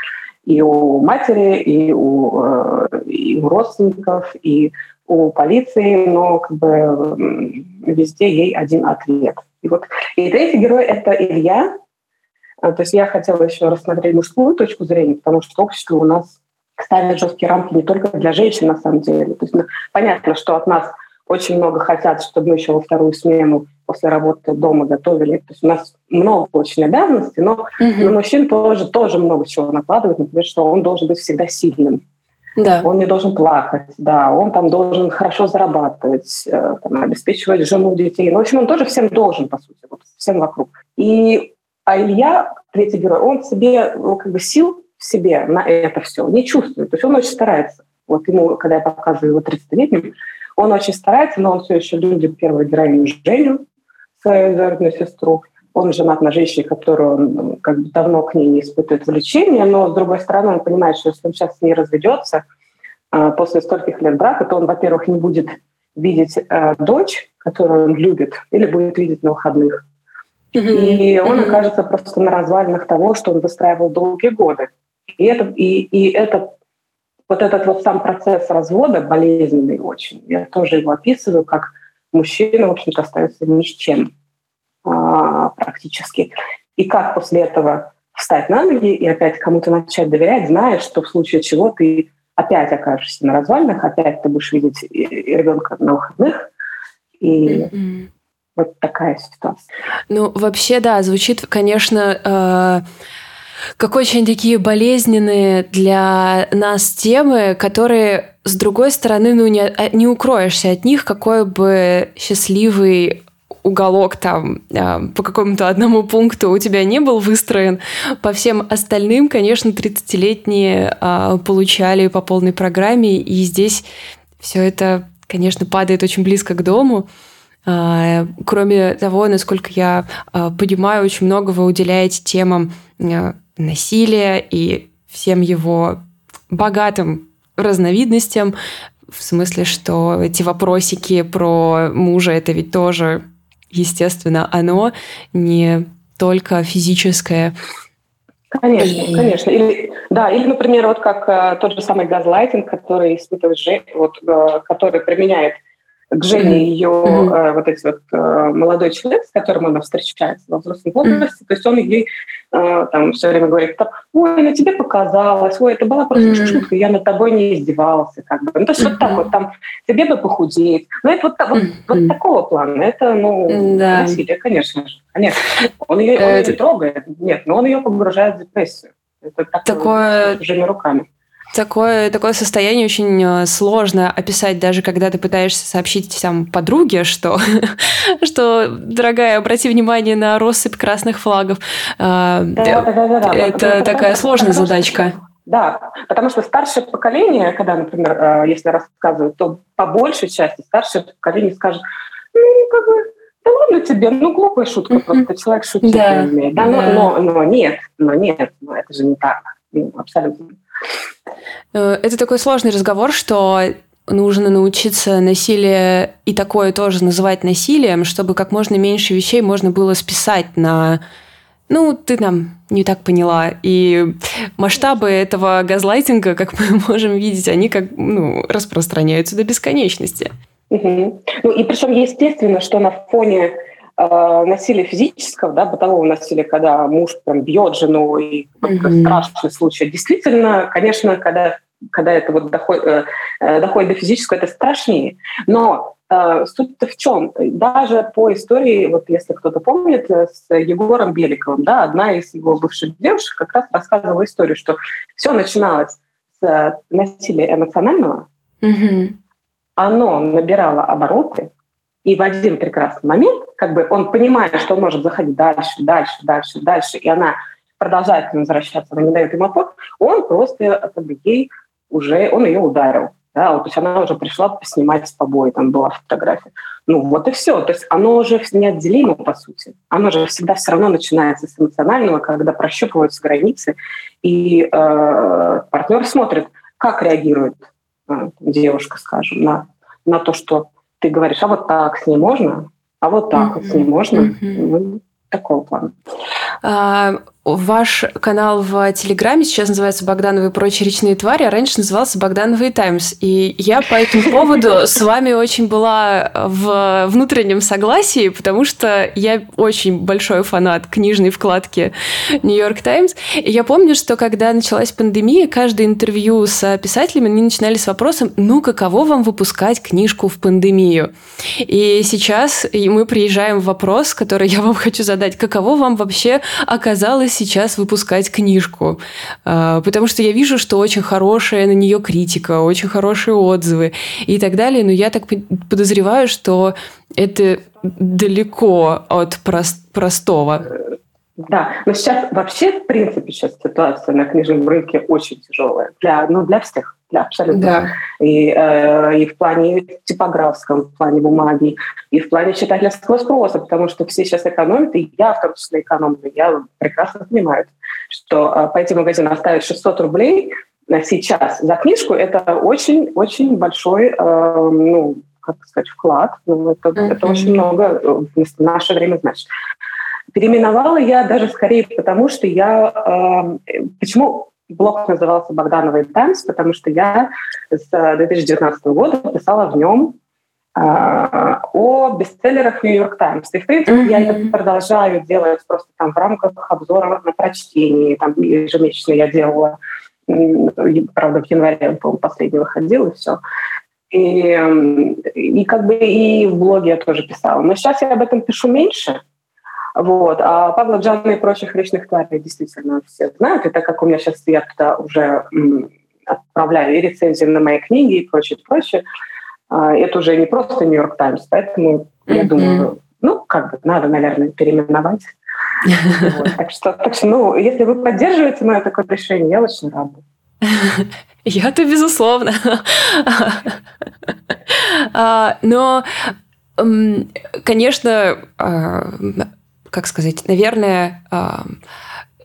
и у матери, и у, э, и у родственников, и у полиции, но как бы везде ей один ответ. И вот и третий герой — это Илья, а, то есть я хотела еще рассмотреть мужскую точку зрения, потому что общество у нас ставит жесткие рамки не только для женщин, на самом деле. То есть ну, понятно, что от нас очень много хотят, чтобы мы еще во вторую смену после работы дома готовили. То есть у нас много очень обязанностей, но угу. на мужчин тоже, тоже много чего накладывают. Например, что он должен быть всегда сильным. Да. Он не должен плакать, да, он там должен хорошо зарабатывать, э, там, обеспечивать жену, детей. Ну, в общем, он тоже всем должен, по сути, вот, всем вокруг. И а Илья, третий герой, он себе, ну, как бы сил в себе на это все не чувствует. То есть он очень старается. Вот ему, когда я показываю его 30-летним, он очень старается, но он все еще любит первую героиню Женю, свою двоюродную сестру. Он женат на женщине, которую он ну, как бы давно к ней не испытывает влечения, но, с другой стороны, он понимает, что если он сейчас с ней разведется а, после стольких лет брака, то он, во-первых, не будет видеть э, дочь, которую он любит, или будет видеть на выходных. И он окажется просто на развалинах того, что он выстраивал долгие годы. И это, и, и это, вот этот вот сам процесс развода болезненный очень. Я тоже его описываю, как мужчина, в общем-то, остается ни с чем а, практически. И как после этого встать на ноги и опять кому-то начать доверять, зная, что в случае чего ты опять окажешься на развалинах, опять ты будешь видеть ребенка на выходных. И mm-hmm. Вот такая ситуация. Ну, вообще, да, звучит, конечно, э, как очень такие болезненные для нас темы, которые, с другой стороны, ну, не, а, не укроешься от них, какой бы счастливый уголок там э, по какому-то одному пункту у тебя не был выстроен, по всем остальным, конечно, 30-летние э, получали по полной программе, и здесь все это, конечно, падает очень близко к дому. А, кроме того, насколько я а, понимаю, очень много вы уделяете темам а, насилия и всем его богатым разновидностям, в смысле, что эти вопросики про мужа, это ведь тоже, естественно, оно не только физическое. Конечно, и... конечно. Или, да, или, например, вот как э, тот же самый газлайтинг, который испытывает, вот, э, который применяет к Жене ее mm-hmm. э, вот эти вот э, молодой человек, с которым она встречается во взрослом возрасте, mm-hmm. то есть он ей э, там все время говорит, ой, на тебе показалось, ой, это была просто mm-hmm. шутка, я над тобой не издевался, как бы. Ну, то есть mm-hmm. вот так вот там тебе бы похудеть. Ну, это вот, вот, mm-hmm. вот такого плана, это, ну, да. насилие, конечно же, конечно. Он ее, он ее не трогает, нет, но он ее погружает в депрессию. Это такое, такое... чужими руками. Такое, такое состояние очень э, сложно описать, даже когда ты пытаешься сообщить там подруге, что, что дорогая, обрати внимание на россыпь красных флагов. А, это такая сложная задачка. Да, потому что старшее поколение, когда, например, э, если рассказывают, то по большей части старшее поколение скажет, ну, как бы, да ладно тебе, ну, глупая шутка, просто человек шутить да, не умеет. Да, да. Но, но, но нет, но нет, но это же не так, абсолютно. Э, это такой сложный разговор, что нужно научиться насилие и такое тоже называть насилием, чтобы как можно меньше вещей можно было списать на ну, ты нам не так поняла. И масштабы этого газлайтинга, как мы можем видеть, они как ну, распространяются до бесконечности. Угу. Ну и причем естественно, что на фоне насилия физического, да, бытового насилия, когда муж прям бьет жену, и mm-hmm. страшный случай. Действительно, конечно, когда, когда это вот доходит, э, э, доходит до физического, это страшнее. Но э, суть-то в чем? Даже по истории, вот если кто-то помнит, э, с Егором Беликовым, да, одна из его бывших девушек как раз рассказывала историю, что все начиналось с э, насилия эмоционального, Мгм. оно набирало обороты, и в один прекрасный момент, как бы он понимает, что он может заходить дальше, дальше, дальше, дальше, и она продолжает к нему возвращаться, она не дает ему отпор, он просто как бы ей уже, он ее ударил. Да, вот, то есть она уже пришла снимать с побои, там была фотография. Ну вот и все. То есть оно уже неотделимо, по сути. Оно же всегда все равно начинается с эмоционального, когда прощупываются границы, и э, партнер смотрит, как реагирует э, девушка, скажем, на, на то, что ты говоришь, а вот так с ней можно, а вот так вот с ней можно. Ну, такого плана. Ваш канал в Телеграме сейчас называется «Богдановы и прочие речные твари», а раньше назывался «Богдановы и Таймс». И я по этому поводу с вами очень была в внутреннем согласии, потому что я очень большой фанат книжной вкладки «Нью-Йорк Таймс». И я помню, что когда началась пандемия, каждое интервью с писателями, они начинали с вопросом «Ну, каково вам выпускать книжку в пандемию?» И сейчас мы приезжаем в вопрос, который я вам хочу задать. Каково вам вообще оказалось сейчас выпускать книжку? А, Потому что я вижу, что очень хорошая на нее критика, очень хорошие отзывы и так далее. Но я так подозреваю, что это далеко от прос- простого. Да, но сейчас вообще, в принципе, сейчас ситуация на книжном рынке очень тяжелая. Для, ну, для всех, для абсолютно. И, э, и в плане типографском, в плане бумаги, и в плане читательского спроса, потому что все сейчас экономят, и я в том числе экономлю. Я прекрасно понимаю, что э, пойти в магазин оставить 600 рублей э, сейчас за книжку – это очень-очень большой, э, ну, как сказать, вклад. Ну, это, Мгм. это очень много э, в наше время значит. Переименовала я даже скорее потому, что я... э, почему блог назывался «Богданова Таймс», потому что я с 2019 года писала в нем э, о бестселлерах «Нью-Йорк Таймс». И, в принципе, я это продолжаю делать просто там в рамках обзора на прочтение. Там ежемесячно я делала, правда, в январе, по-моему, последний выходил, и все. И, и как бы и в блоге я тоже писала. Но сейчас я об этом пишу меньше, вот. А Павла Джана и прочих личных тварей действительно все знают. И так как у меня сейчас я туда уже отправляю и рецензии на мои книги и прочее, прочее, а, это уже не просто Нью-Йорк Таймс, поэтому я Мгм. думаю, ну, как бы надо, наверное, переименовать. Вот. Так что, так что, ну, если вы поддерживаете мое такое решение, я очень рада. Я-то безусловно. А, Но, конечно, а, как сказать, наверное, а,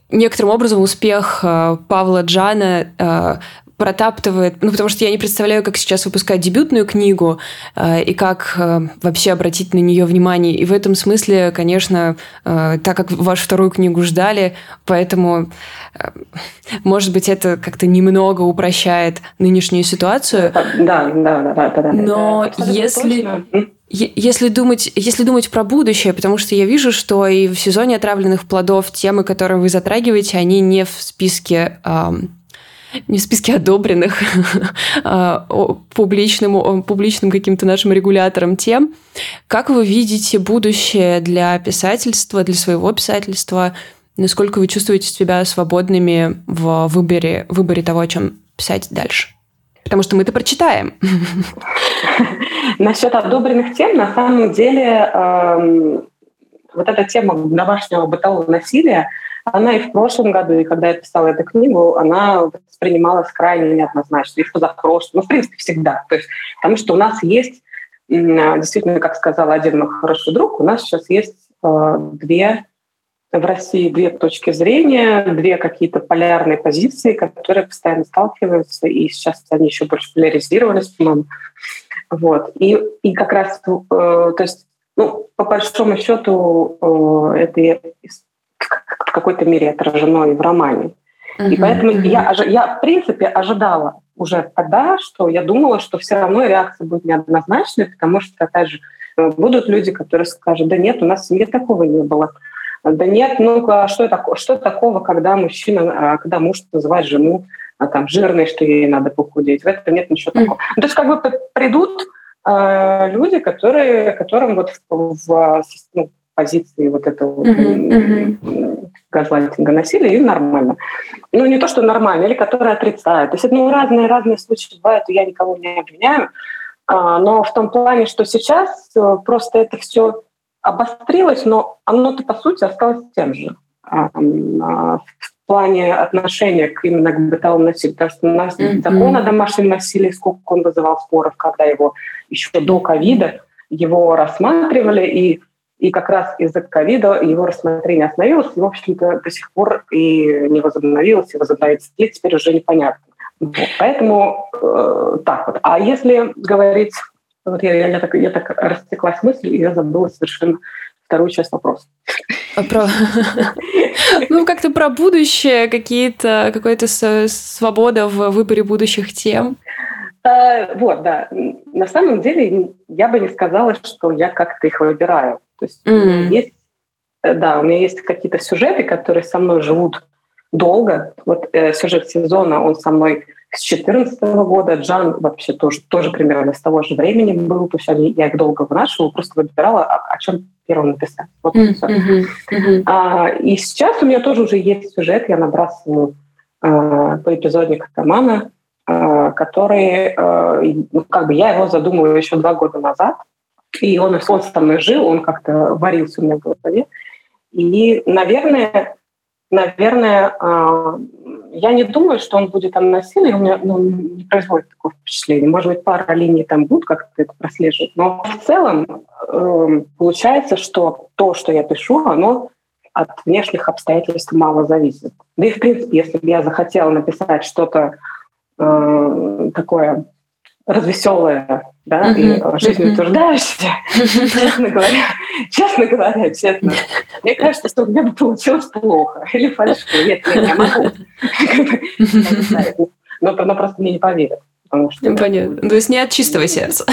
некоторым образом успех а, Павла Джана а, протаптывает, ну, потому что я не представляю, как сейчас выпускать дебютную книгу э, и как э, вообще обратить на нее внимание. И в этом смысле, конечно, э, так как вашу вторую книгу ждали, поэтому, э, может быть, это как-то немного упрощает нынешнюю ситуацию. Да, да, да, да, да. да Но да, если- точно. Если думать, если думать про будущее, потому что я вижу, что и в сезоне отравленных плодов темы, которые вы затрагиваете, они не в списке ам, не в списке одобренных а, публичным, публичным каким-то нашим регулятором тем. Как вы видите будущее для писательства, для своего писательства? Насколько вы чувствуете себя свободными в выборе, выборе того, о чем писать дальше? Потому что мы это прочитаем. Насчет одобренных тем, на самом деле, эм, вот эта тема домашнего бытового насилия, она и в прошлом году, и когда я писала эту книгу, она воспринималась крайне неоднозначно, и в позапрошлом, ну, в принципе, всегда. То есть, потому что у нас есть, действительно, как сказал один мой хороший друг, у нас сейчас есть э, две в России две точки зрения, две какие-то полярные позиции, которые постоянно сталкиваются, и сейчас они еще больше поляризировались, по-моему. Вот. И, и как раз, э, то есть, ну, по большому счету, э, это в какой-то мере отражено и в романе. И поэтому я, ожи- я, в принципе, ожидала уже тогда, что я думала, что все равно реакция будет неоднозначной, потому что, опять же, э, будут люди, которые скажут, да нет, у нас в семье такого не было. Да нет, ну а что, тако- что такого, когда мужчина, а, когда муж называет жену а, там, жирной, что ей надо похудеть. В этом нет ничего такого. Ну, То есть как бы придут э, люди, которые, которым вот в, в ну, позиции вот этого mm-hmm. Mm-hmm. газлайтинга насилия, им нормально. Ну, не то, что нормально, или которые отрицают. То есть ну, разные, разные случаи бывают, и я никого не обвиняю. А, но в том плане, что сейчас э, просто это все обострилось, но оно-то, по сути, осталось тем же. А, в плане отношения к именно к бытовому насилию. Потому что у нас mm-hmm. закон о домашнем насилии, сколько он вызывал споров, когда его еще до ковида его рассматривали, и, и как раз из-за ковида его рассмотрение остановилось, и, в общем-то, до сих пор и не возобновилось, и возобновится теперь уже непонятно. Вот. Поэтому э, так вот. А если говорить... Вот я, я, так, я так растеклась мыслью, и я забыла совершенно вторую часть вопроса. А про... Ну, как-то про будущее, какие-то, какая-то свобода в выборе будущих тем. Э, вот, да. На самом деле я бы не сказала, что я как-то их выбираю. То есть mm. есть, э, да, у меня есть какие-то сюжеты, которые со мной живут долго. Вот э, сюжет сезона, он со мной с 2014 года. Джан вообще тоже, тоже примерно с того же времени был. То есть я их долго вынашивала, просто выбирала, о, о чем первым написать. Вот mm-hmm. Mm-hmm. А, и сейчас у меня тоже уже есть сюжет, я набрасываю а, по эпизодник романа, а, который, а, ну, как бы я его задумывала еще два года назад, и он, он со мной жил, он как-то варился у меня в голове. И, наверное, наверное, а, я не думаю, что он будет там насилие, у меня ну, не производит такого впечатления. Может быть, пара линий там будут как-то это прослеживать. Но в целом э, получается, что то, что я пишу, оно от внешних обстоятельств мало зависит. Да и, в принципе, если бы я захотела написать что-то э, такое развеселое, да, uh-huh. и жизнеутверждающее, uh-huh. честно говоря, честно говоря, честно, мне кажется, что у меня бы получилось плохо или фальшиво. Нет, нет, я могу. Но, но просто мне не поверят. Потому что, Понятно. То есть не от чистого сердца.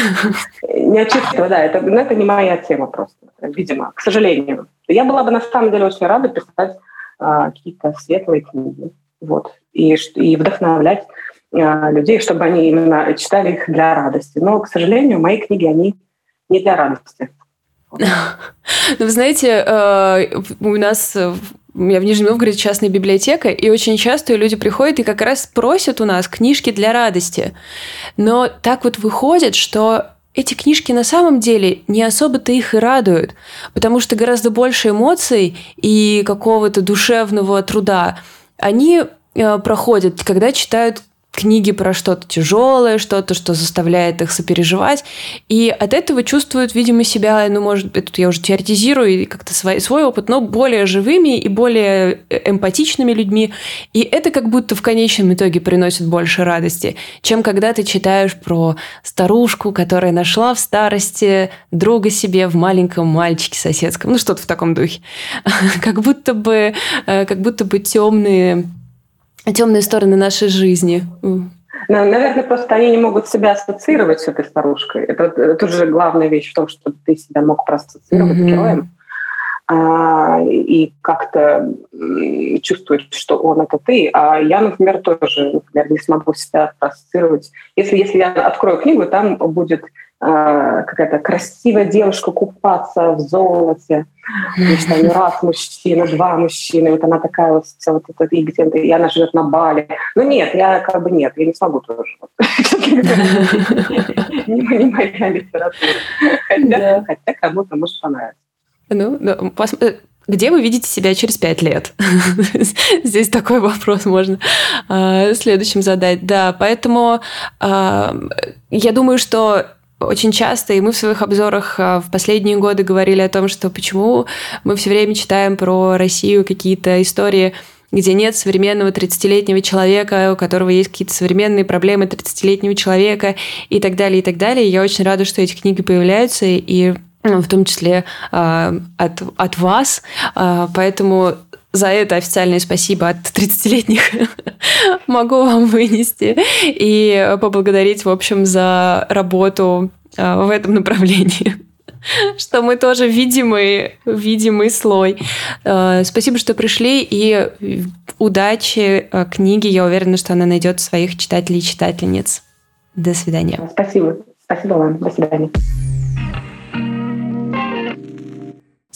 Не от чистого, да. Это, ну, это не моя тема просто, видимо, к сожалению. Я была бы на самом деле очень рада писать а, какие-то светлые книги. Вот. И, и вдохновлять людей, чтобы они именно читали их для радости. Но, к сожалению, мои книги, они не для радости. Ну, вы знаете, э, у нас у меня в Нижнем Новгороде частная библиотека, и очень часто люди приходят и как раз просят у нас книжки для радости. Но так вот выходит, что эти книжки на самом деле не особо-то их и радуют, потому что гораздо больше эмоций и какого-то душевного труда они э, проходят, когда читают книги про что-то тяжелое, что-то, что заставляет их сопереживать. И от этого чувствуют, видимо, себя, ну, может быть, тут я уже теоретизирую и как-то свой, свой опыт, но более живыми и более э, эмпатичными людьми. И это как будто в конечном итоге приносит больше радости, чем когда ты читаешь про старушку, которая нашла в старости друга себе в маленьком мальчике соседском. Ну, что-то в таком духе. Как будто бы, э, как будто бы темные темные стороны нашей жизни. Наверное, просто они не могут себя ассоциировать с этой старушкой. Это, это же главная вещь в том, чтобы ты себя мог проассоциировать mm-hmm. с героем а, и как-то чувствовать, что он это ты. А я, например, тоже например, не смогу себя ассоциировать. Если, если я открою книгу, там будет какая-то красивая девушка купаться в золоте. Значит, там раз мужчина, два мужчины, вот она такая вот, вся вот эта, и где-то, и она живет на Бали. Ну нет, я как бы нет, я не смогу тоже. Не моя литература. Хотя кому-то может понравиться. Ну, э, где вы видите себя через пять лет? Здесь такой вопрос можно а, следующим задать. Да, поэтому а, я думаю, что очень часто, и мы в своих обзорах а, в последние годы говорили о том, что почему мы все время читаем про Россию какие-то истории, где нет современного 30-летнего человека, у которого есть какие-то современные проблемы 30-летнего человека и так далее, и так далее. Я очень рада, что эти книги появляются, и ну, в том числе э, от, от вас. Э, поэтому за это официальное спасибо от 30-летних могу вам вынести и поблагодарить, в общем, за работу а, в этом направлении что мы тоже видимый, видимый слой. А, спасибо, что пришли, и удачи а, книге. Я уверена, что она найдет своих читателей и читательниц. До свидания. Спасибо. Спасибо вам. До свидания.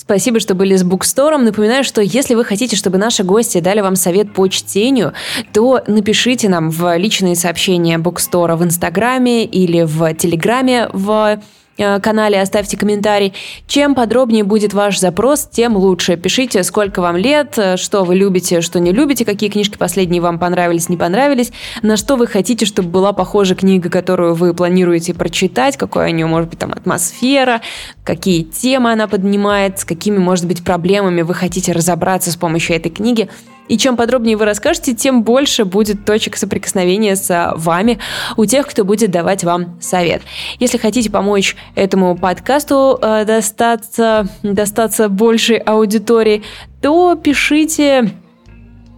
Спасибо, что были с Букстором. Напоминаю, что если вы хотите, чтобы наши гости дали вам совет по чтению, то напишите нам в личные сообщения Букстора в Инстаграме или в Телеграме в канале, оставьте комментарий. Чем подробнее будет ваш запрос, тем лучше. Пишите, сколько вам лет, э, что вы любите, что не любите, какие книжки последние вам понравились, не понравились, на что вы хотите, чтобы была похожа книга, которую вы планируете прочитать, какая у нее может быть там атмосфера, какие темы она поднимает, с какими, может быть, проблемами вы хотите разобраться с помощью этой книги. И чем подробнее вы расскажете, тем больше будет точек соприкосновения с вами у тех, кто будет давать вам совет. Если хотите помочь этому подкасту э, достаться, достаться большей аудитории, то пишите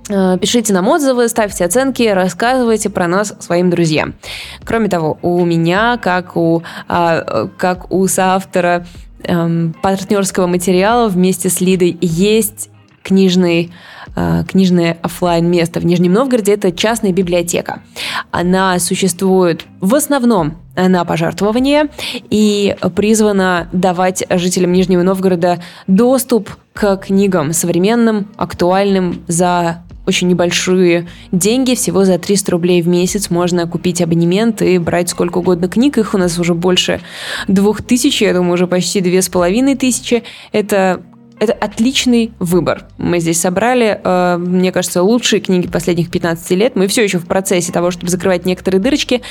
э, Пишите нам отзывы, ставьте оценки, рассказывайте про нас своим друзьям. Кроме того, у меня, как у, а, как у соавтора эм, партнерского материала вместе с Лидой, есть книжный Э, книжное офлайн место в Нижнем Новгороде. Это частная библиотека. Она существует в основном на пожертвование и призвана давать жителям Нижнего Новгорода доступ к книгам современным, актуальным за очень небольшие деньги, всего за 300 рублей в месяц можно купить абонемент и брать сколько угодно книг. Их у нас уже больше двух тысяч, я думаю, уже почти две с половиной тысячи. Это это отличный выбор. Мы здесь собрали, э, мне кажется, лучшие книги последних 15 лет. Мы все еще в процессе того, чтобы закрывать некоторые дырочки.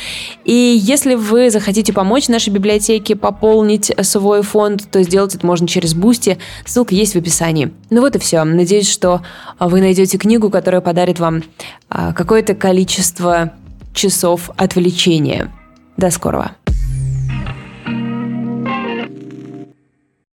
И если вы захотите помочь нашей библиотеке пополнить свой фонд, то сделать это можно через Boosty. Ссылка есть в описании. Ну вот и все. Надеюсь, что вы найдете книгу, которая подарит вам э, какое-то количество часов отвлечения. До скорого.